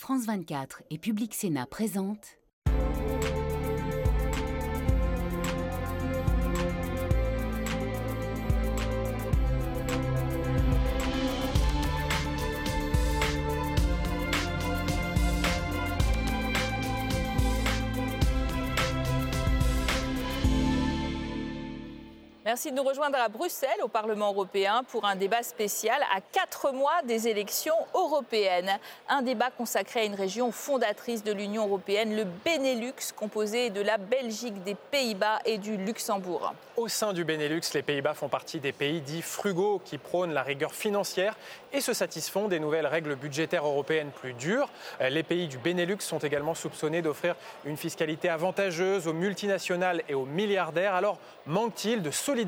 France 24 et Public Sénat présentent Merci de nous rejoindre à Bruxelles, au Parlement européen, pour un débat spécial à quatre mois des élections européennes. Un débat consacré à une région fondatrice de l'Union européenne, le Benelux, composé de la Belgique, des Pays-Bas et du Luxembourg. Au sein du Benelux, les Pays-Bas font partie des pays dits frugaux qui prônent la rigueur financière et se satisfont des nouvelles règles budgétaires européennes plus dures. Les pays du Benelux sont également soupçonnés d'offrir une fiscalité avantageuse aux multinationales et aux milliardaires. Alors manque-t-il de solidarité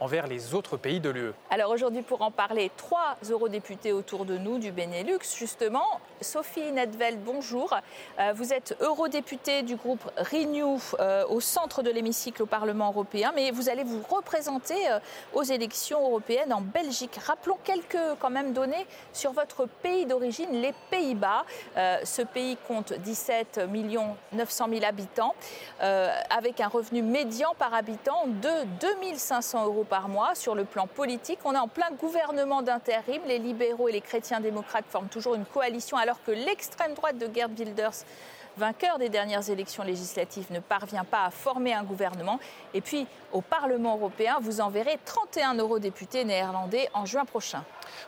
envers les autres pays de l'UE. Alors aujourd'hui, pour en parler, trois eurodéputés autour de nous du Benelux, justement. Sophie Nedveld, bonjour. Euh, vous êtes eurodéputée du groupe Renew euh, au centre de l'hémicycle au Parlement européen, mais vous allez vous représenter euh, aux élections européennes en Belgique. Rappelons quelques quand même données sur votre pays d'origine, les Pays-Bas. ce pays compte 17 900 000 habitants, avec un revenu médian par habitant de 2000 500 euros par mois. Sur le plan politique, on est en plein gouvernement d'intérim. Les libéraux et les chrétiens démocrates forment toujours une coalition alors que l'extrême droite de Gerd Wilders vainqueur des dernières élections législatives, ne parvient pas à former un gouvernement. Et puis, au Parlement européen, vous enverrez 31 eurodéputés néerlandais en juin prochain.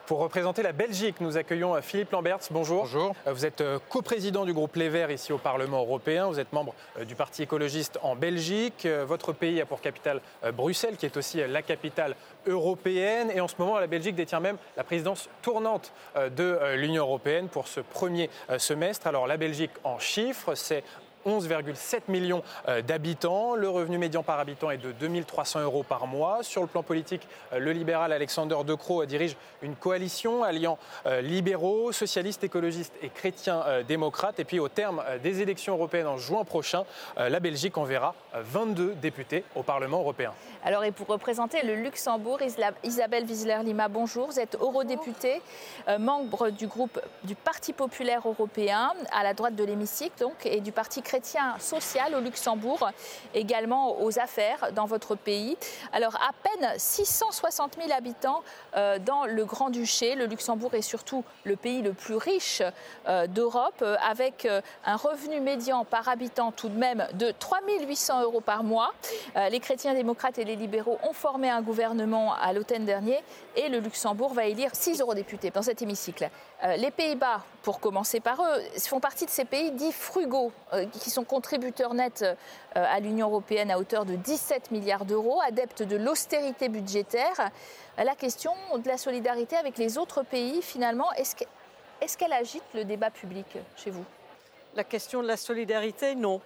Pour représenter la Belgique, nous accueillons Philippe Lamberts. Bonjour. Bonjour. Euh, vous êtes euh, coprésident du groupe Les Verts ici au Parlement européen. Vous êtes membre euh, du Parti écologiste en Belgique. Votre pays a pour capitale Bruxelles, qui est aussi la capitale européenne. Et en ce moment, la Belgique détient même la présidence tournante de l'Union européenne pour ce premier semestre. Alors la Belgique en chiffres, c'est 11,7 millions euh, d'habitants. Le revenu médian par habitant est de 2300 euros par mois. Sur le plan politique, euh, le libéral Alexander De Croo dirige une coalition alliant euh, libéraux, socialistes, écologistes et chrétiens démocrates. Et puis au terme des élections européennes en juin prochain, la Belgique enverra 22 députés au Parlement européen. Alors et pour représenter le Luxembourg, Isabelle Wiesler-Lima, bonjour. Vous êtes eurodéputée, membre du groupe du Parti populaire européen à la droite de l'hémicycle donc, et du Parti chrétien chrétien social au Luxembourg, également aux affaires dans votre pays. Alors à peine 660 000 habitants euh, dans le Grand-Duché. Le Luxembourg est surtout le pays le plus riche euh, d'Europe, euh, avec un revenu médian par habitant tout de même de 3 800 euros par mois. Les chrétiens démocrates et les libéraux ont formé un gouvernement à l'automne dernier et le Luxembourg va élire 6 eurodéputés dans cet hémicycle. Les Pays-Bas, pour commencer par eux, font partie de ces pays dits frugaux, qui sont contributeurs nets euh, à l'Union européenne à hauteur de 17 milliards d'euros, adeptes de l'austérité budgétaire. La question de la solidarité avec les autres pays, finalement, est-ce qu'elle agite le débat public chez vous? La question de la solidarité, non.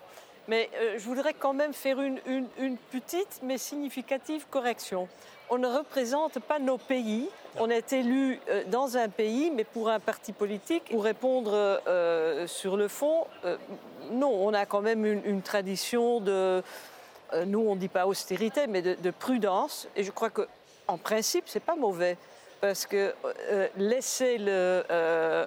Mais euh, je voudrais quand même faire une, petite mais significative correction. On ne représente pas nos pays. On est élu euh, dans un pays, mais pour un parti politique. Pour répondre sur le fond, non, on a quand même une, tradition de, nous on ne dit pas austérité, mais de, de prudence. Et je crois qu'en principe, ce n'est pas mauvais parce que euh, laisser euh,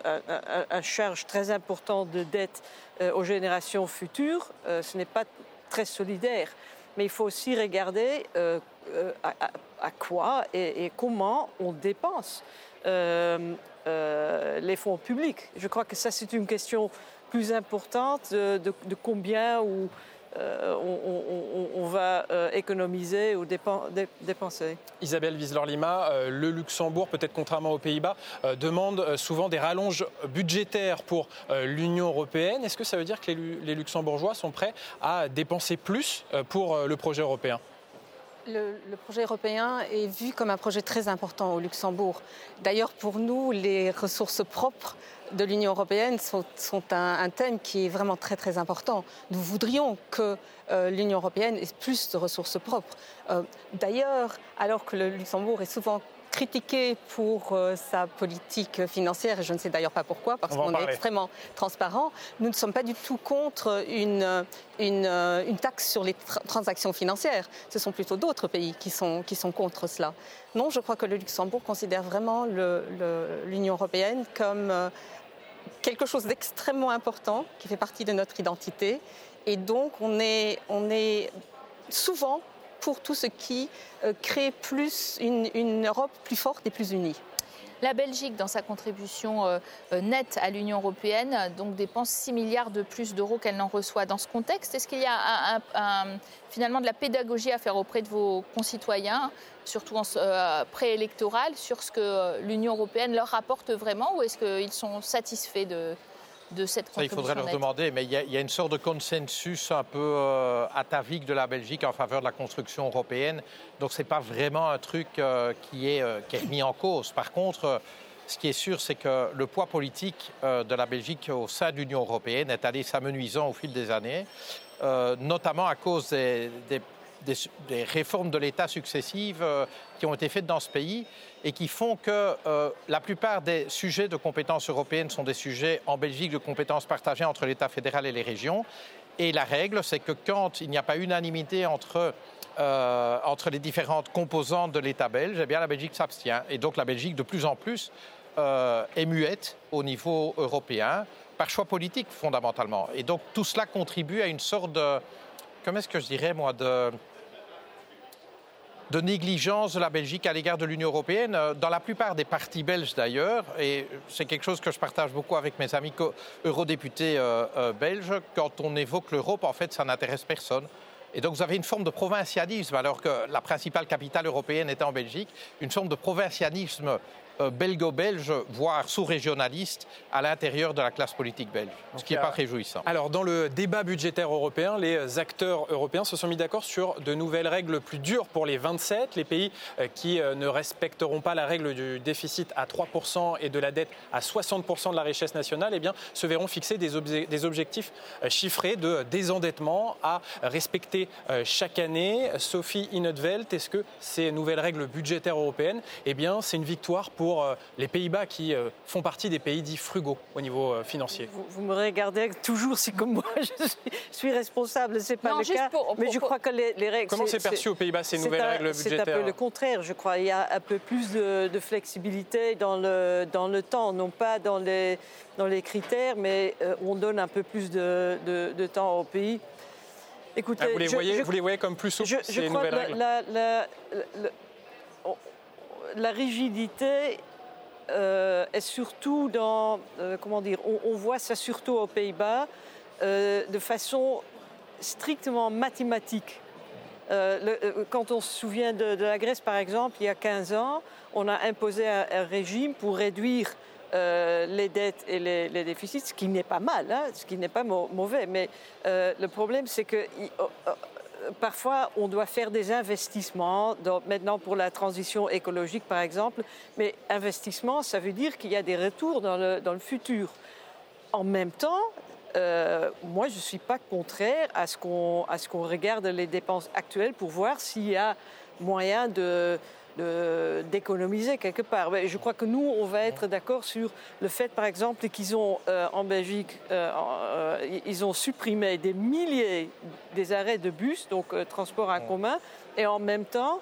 un, charge très important de dette euh, aux générations futures, ce n'est pas très solidaire. Mais il faut aussi regarder à, quoi et, comment on dépense les fonds publics. Je crois que ça, c'est une question plus importante de, de combien ou euh, on, va euh, économiser ou dépenser. Isabelle Wiesler-Lima, euh, le Luxembourg, peut-être contrairement aux Pays-Bas, demande souvent des rallonges budgétaires pour l'Union européenne. Est-ce que ça veut dire que les Luxembourgeois sont prêts à dépenser plus pour le projet européen? Le, projet européen est vu comme un projet très important au Luxembourg. D'ailleurs, pour nous, les ressources propres de l'Union européenne sont, un, thème qui est vraiment très très important. Nous voudrions que euh, l'Union européenne ait plus de ressources propres. Euh, d'ailleurs, alors que le Luxembourg est souvent critiqué pour euh, sa politique financière, et je ne sais d'ailleurs pas pourquoi, parce qu'on est extrêmement transparent. Nous ne sommes pas du tout contre une, une, une taxe sur les transactions financières. Ce sont plutôt d'autres pays qui sont, qui sont contre cela. Non, je crois que le Luxembourg considère vraiment l'Union européenne comme quelque chose d'extrêmement important qui fait partie de notre identité. Et donc, on est, souvent pour tout ce qui euh, crée plus une Europe plus forte et plus unie. La Belgique, dans sa contribution euh, euh, nette à l'Union européenne, dépense 6 milliards de plus d'euros qu'elle n'en reçoit. Dans ce contexte, est-ce qu'il y a finalement de la pédagogie à faire auprès de vos concitoyens, surtout en euh, préélectoral, sur ce que l'Union européenne leur rapporte vraiment, ou est-ce qu'ils sont satisfaits de, de cette Ça, il faudrait leur demander, mais il y, a, il y, a, une sorte de consensus un peu euh, atavique de la Belgique en faveur de la construction européenne. Donc, ce n'est pas vraiment un truc euh, qui, est, euh, qui est mis en cause. Par contre, ce qui est sûr, c'est que le poids politique de la Belgique au sein de l'Union européenne est allé s'amenuisant au fil des années, notamment à cause des, des des, réformes de l'État successives euh, qui ont été faites dans ce pays et qui font que euh, la plupart des sujets de compétences européennes sont des sujets en Belgique de compétences partagées entre l'État fédéral et les régions. Et la règle, c'est que quand il n'y a pas unanimité entre, euh, entre les différentes composantes de l'État belge, eh bien la Belgique s'abstient. Et donc la Belgique, de plus en plus, est muette au niveau européen, par choix politique fondamentalement. Et donc tout cela contribue à une sorte de, comment est-ce que je dirais moi, de, de négligence de la Belgique à l'égard de l'Union européenne, euh, dans la plupart des partis belges d'ailleurs, et c'est quelque chose que je partage beaucoup avec mes amis eurodéputés euh, euh, belges, quand on évoque l'Europe, en fait, ça n'intéresse personne. Et donc vous avez une forme de provincialisme, alors que la principale capitale européenne est en Belgique, une forme de provincialisme belgo-belge, voire sous-régionaliste, à l'intérieur de la classe politique belge, ce qui n'est pas réjouissant. Alors, dans le débat budgétaire européen, les acteurs européens se sont mis d'accord sur de nouvelles règles plus dures pour les 27. Les pays euh, qui euh, ne respecteront pas la règle du déficit à 3% et de la dette à 60% de la richesse nationale eh bien, se verront fixer des objectifs chiffrés de désendettement à respecter chaque année. Sophie Inetveld, est-ce que ces nouvelles règles budgétaires européennes, eh bien, c'est une victoire pour pour euh, les Pays-Bas qui euh, font partie des pays dits frugaux au niveau euh, financier. Vous, vous me regardez toujours si comme moi je suis, je suis responsable, c'est pas non, le cas. Pour, mais je crois que les, les règles. Comment c'est perçu aux Pays-Bas ces nouvelles un, règles budgétaires C'est un peu le contraire, je crois. Il y a un peu plus de, de flexibilité dans le, dans le temps, non pas dans les, dans les critères, mais euh, on donne un peu plus de, de, de temps au pays. Écoutez, ah, vous, les je, voyez, je, vous les voyez comme plus souples, je, ces nouvelles règles la, la, la, la rigidité euh, est surtout dans, euh, comment dire, on, voit ça surtout aux Pays-Bas euh, de façon strictement mathématique. Quand on se souvient de, la Grèce, par exemple, il y a 15 ans, on a imposé un, régime pour réduire les dettes et les, déficits, ce qui n'est pas mal, hein, ce qui n'est pas mauvais. Mais le problème, c'est que parfois, on doit faire des investissements, maintenant pour la transition écologique par exemple, mais investissement, ça veut dire qu'il y a des retours dans le, dans le futur. En même temps, euh, moi, je ne suis pas contraire à ce qu'on qu regarde les dépenses actuelles pour voir s'il y a moyen de, d'économiser quelque part. Mais je crois que nous, on va être d'accord sur le fait, par exemple, qu'ils ont euh, en Belgique, euh, euh, ils ont supprimé des milliers des arrêts de bus, donc transport en commun, et en même temps,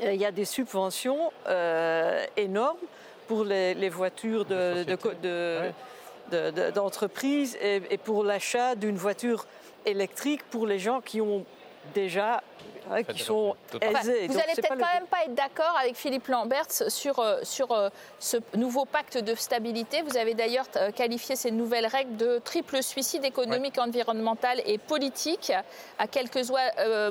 il y a des subventions énormes pour les, les voitures de, d'entreprise de, de, et, et pour l'achat d'une voiture électrique pour les gens qui ont déjà hein, qui sont aisés. Enfin, vous n'allez peut-être quand même pas être d'accord avec Philippe Lamberts sur, euh, sur euh, ce nouveau pacte de stabilité. Vous avez d'ailleurs euh, qualifié ces nouvelles règles de triple suicide économique, ouais. environnemental et politique. À quelques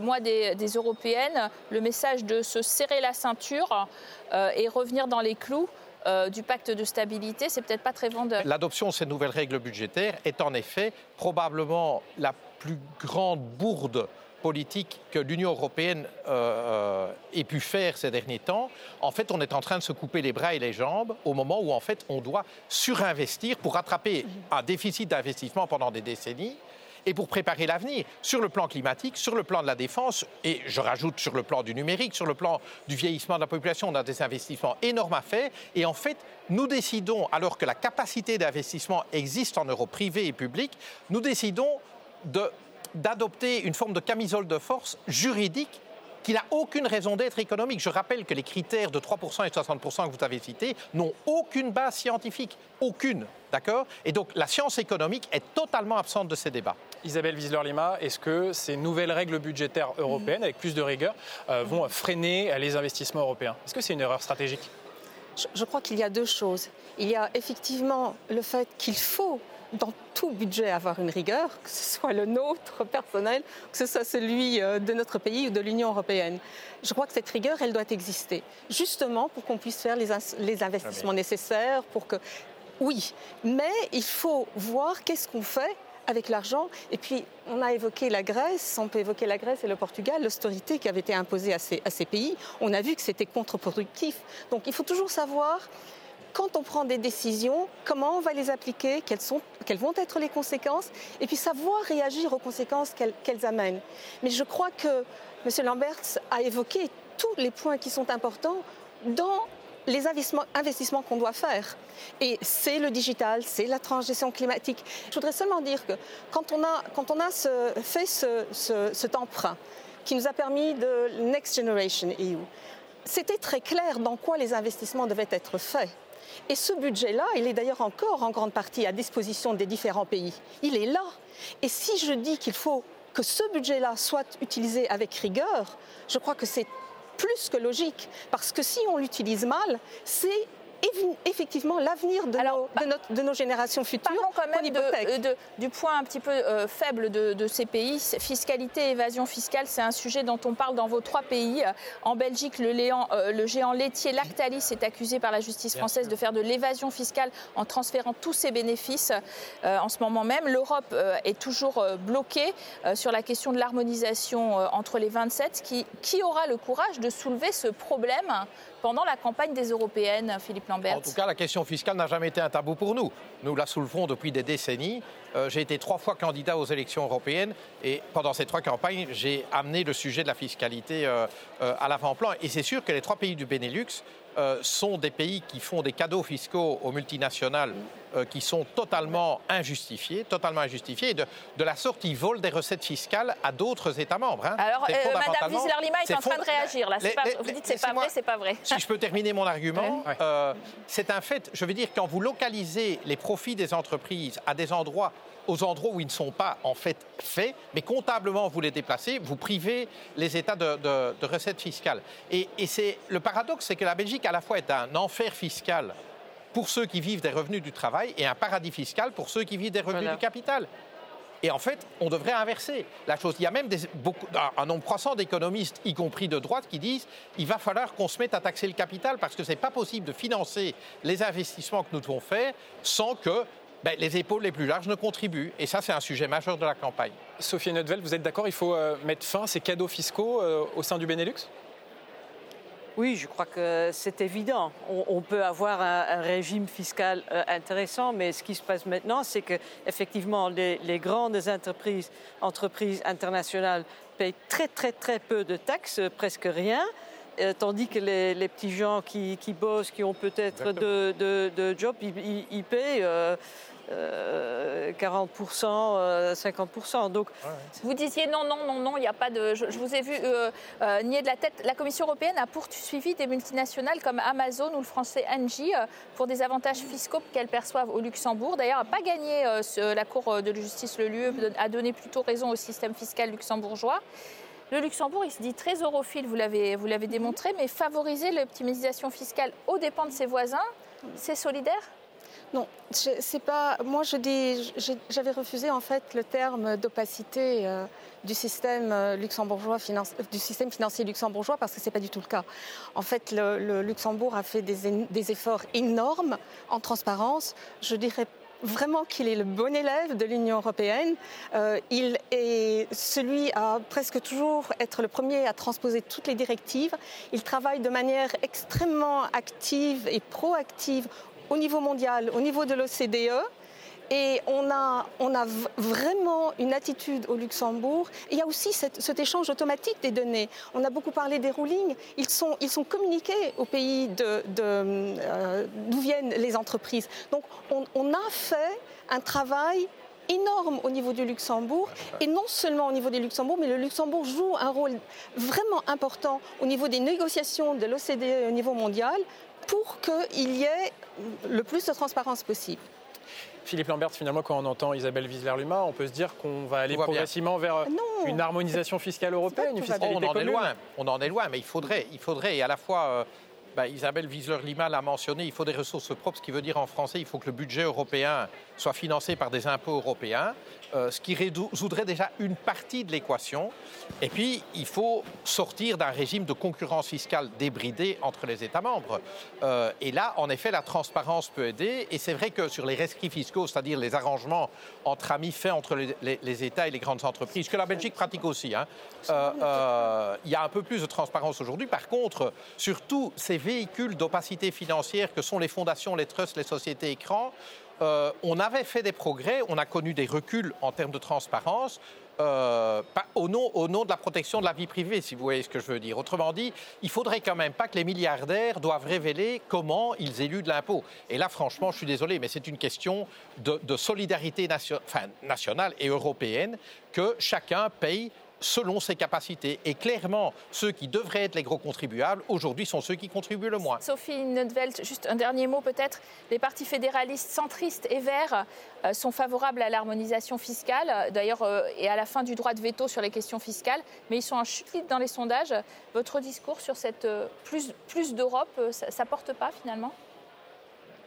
mois des, des, européennes, le message de se serrer la ceinture et revenir dans les clous. Euh, du pacte de stabilité, c'est peut-être pas très vendeur. L'adoption de ces nouvelles règles budgétaires est en effet probablement la plus grande bourde politique que l'Union européenne euh, ait pu faire ces derniers temps, en fait, on est en train de se couper les bras et les jambes au moment où, en fait, on doit surinvestir pour rattraper un déficit d'investissement pendant des décennies et pour préparer l'avenir sur le plan climatique, sur le plan de la défense et je rajoute sur le plan du numérique, sur le plan du vieillissement de la population, on a des investissements énormes à faire et en fait, nous décidons, alors que la capacité d'investissement existe en Europe privée et publique, nous décidons de d'adopter une forme de camisole de force juridique qui n'a aucune raison d'être économique. Je rappelle que les critères de 3% et 60% que vous avez cités n'ont aucune base scientifique. Aucune. D'accord? Et donc la science économique est totalement absente de ces débats. Isabelle Wiesler-Lima, est-ce que ces nouvelles règles budgétaires européennes, avec plus de rigueur, euh, vont freiner les investissements européens? Est-ce que c'est une erreur stratégique? Je crois qu'il y a deux choses. Il y a effectivement le fait qu'il faut dans tout budget avoir une rigueur, que ce soit le nôtre personnel, que ce soit celui euh, de notre pays ou de l'Union européenne. Je crois que cette rigueur, elle doit exister, justement pour qu'on puisse faire les, investissements nécessaires, pour que... Oui, mais il faut voir qu'est-ce qu'on fait avec l'argent. Et puis, on a évoqué la Grèce, on peut évoquer la Grèce et le Portugal, l'austérité qui avait été imposée à ces, à ces pays. On a vu que c'était contre-productif. Donc, il faut toujours savoir quand on prend des décisions, comment on va les appliquer, quelles, sont, quelles vont être les conséquences, et puis savoir réagir aux conséquences qu'elles amènent. Mais je crois que M. Lamberts a évoqué tous les points qui sont importants dans les investissements, qu'on doit faire. Et c'est le digital, c'est la transition climatique. Je voudrais seulement dire que quand on a, fait ce, cet emprunt qui nous a permis de Next Generation EU, c'était très clair dans quoi les investissements devaient être faits. Et ce budget-là, il est d'ailleurs encore en grande partie à disposition des différents pays. Il est là. Et si je dis qu'il faut que ce budget-là soit utilisé avec rigueur, je crois que c'est plus que logique. Parce que si on l'utilise mal, c'est effectivement l'avenir de, bah, de, nos générations futures. Parlons quand même de, du point un petit peu euh, faible de, ces pays. Fiscalité, évasion fiscale, c'est un sujet dont on parle dans vos trois pays. En Belgique, le, euh, le géant laitier Lactalis est accusé par la justice française de faire de l'évasion fiscale en transférant tous ses bénéfices euh, en ce moment même. L'Europe est toujours bloquée sur la question de l'harmonisation entre les 27. Qui, qui aura le courage de soulever ce problème pendant la campagne des européennes, Philippe Lambert En tout cas, la question fiscale n'a jamais été un tabou pour nous. Nous la soulevons depuis des décennies. Euh, j'ai été trois fois candidat aux élections européennes et pendant ces trois campagnes, j'ai amené le sujet de la fiscalité euh, euh, à l'avant-plan. Et c'est sûr que les trois pays du Benelux sont des pays qui font des cadeaux fiscaux aux multinationales euh, qui sont totalement injustifiés, totalement injustifiés. De, de, la sorte, ils volent des recettes fiscales à d'autres États membres. Hein. Alors, euh, Madame Wieser-Lima est, en train de réagir. Là. pas, vous dites c'est pas vrai, c'est pas vrai. Si je peux terminer mon argument, euh, c'est un fait. Je veux dire, quand vous localisez les profits des entreprises à des endroits aux endroits où ils ne sont pas en fait faits, mais comptablement vous les déplacez, vous privez les États de, de, recettes fiscales. Et, et c'est le paradoxe, c'est que la Belgique à la fois est un enfer fiscal pour ceux qui vivent des revenus du travail et un paradis fiscal pour ceux qui vivent des revenus du capital. Et en fait, on devrait inverser la chose. Il y a même beaucoup, un nombre croissant d'économistes, y compris de droite, qui disent il va falloir qu'on se mette à taxer le capital parce que ce n'est pas possible de financer les investissements que nous devons faire sans que ben, les épaules les plus larges ne contribuent. Et ça, c'est un sujet majeur de la campagne. Sophie Neutveld, vous êtes d'accord Il faut euh, mettre fin à ces cadeaux fiscaux euh, au sein du Benelux? Oui, je crois que c'est évident. On, peut avoir un, régime fiscal euh, intéressant, mais ce qui se passe maintenant, c'est que effectivement les, grandes entreprises, entreprises internationales payent très très très peu de taxes, presque rien. Euh, tandis que les, petits gens qui, bossent, qui ont peut-être de, de, jobs, ils, payent euh, 40%, 50%. Euh, Donc, vous disiez non, non, non, non, il n'y a pas de. Je, vous ai vu euh, euh, nier de la tête. La Commission européenne a poursuivi des multinationales comme Amazon ou le français Angie pour des avantages fiscaux qu'elles perçoivent au Luxembourg. D'ailleurs, n'a pas gagné la Cour de justice le lieu, a donné plutôt raison au système fiscal luxembourgeois. Le Luxembourg, il se dit très europhile, vous l'avez, vous l'avez démontré, mais favoriser l'optimisation fiscale aux dépens de ses voisins, c'est solidaire? Non, c'est pas. Moi, je dis, j'avais refusé en fait le terme d'opacité euh, du système euh, luxembourgeois, euh, du système financier luxembourgeois, parce que c'est pas du tout le cas. En fait, le, Luxembourg a fait des, efforts énormes en transparence. Je dirais vraiment qu'il est le bon élève de l'Union européenne. il est celui à presque toujours être le premier à transposer toutes les directives. Il travaille de manière extrêmement active et proactive au niveau mondial, au niveau de l'OCDE. Et on a, vraiment une attitude au Luxembourg. il y a aussi cet échange automatique des données. On a beaucoup parlé des rulings. Ils sont, communiqués au pays d'où euh, viennent les entreprises. Donc on, a fait un travail énorme au niveau du Luxembourg, et non seulement au niveau du Luxembourg, mais le Luxembourg joue un rôle vraiment important au niveau des négociations de l'OCDE au niveau mondial pour qu'il y ait le plus de transparence possible. Philippe Lambert, finalement, quand on entend Isabelle Wiesler-Luma, on peut se dire qu'on va aller progressivement vers ah une harmonisation fiscale européenne, une fiscalité on en est loin, on en est loin, mais il faudrait, il faudrait, et à la fois. Euh, bah, Isabelle Wiesler-Lima l'a mentionné, il faut des ressources propres, ce qui veut dire en français, il faut que le budget européen soit financé par des impôts européens. Euh, ce qui résoudrait déjà une partie de l'équation. Et puis, il faut sortir d'un régime de concurrence fiscale débridé entre les États membres. Euh, et là, en effet, la transparence peut aider. Et c'est vrai que sur les rescrits fiscaux, c'est-à-dire les arrangements entre amis faits entre les, États et les grandes entreprises, que la Belgique pratique aussi, hein, euh, il y a un peu plus de transparence aujourd'hui. Par contre, surtout ces véhicules d'opacité financière que sont les fondations, les trusts, les sociétés écrans, euh, on avait fait des progrès, on a connu des reculs en termes de transparence. Euh, au, nom, au, nom, de la protection de la vie privée, si vous voyez ce que je veux dire. Autrement dit, il faudrait quand même pas que les milliardaires doivent révéler comment ils éludent l'impôt. Et là, franchement, je suis désolé, mais c'est une question de, solidarité nationale et européenne que chacun paye selon ses capacités. Et clairement, ceux qui devraient être les gros contribuables, aujourd'hui, sont ceux qui contribuent le moins. Sophie Neutveld, juste un dernier mot peut-être. Les partis fédéralistes centristes et verts euh, sont favorables à l'harmonisation fiscale, d'ailleurs, euh, et à la fin du droit de veto sur les questions fiscales, mais ils sont en chute dans les sondages. Votre discours sur cette euh, plus, plus d'Europe, ça ne porte pas finalement?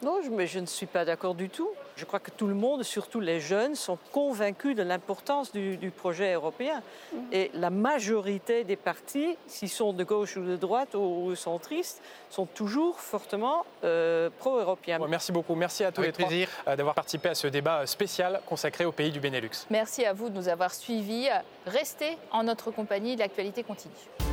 Non, mais je ne suis pas d'accord du tout. Je crois que tout le monde, surtout les jeunes, sont convaincus de l'importance du, projet européen. Mhm. Et la majorité des partis, s'ils sont de gauche ou de droite ou, centristes, sont toujours fortement euh, pro-européens. merci beaucoup. Merci à tous les trois euh, d'avoir participé à ce débat spécial consacré au pays du Benelux. Merci à vous de nous avoir suivis. Restez en notre compagnie, l'actualité continue.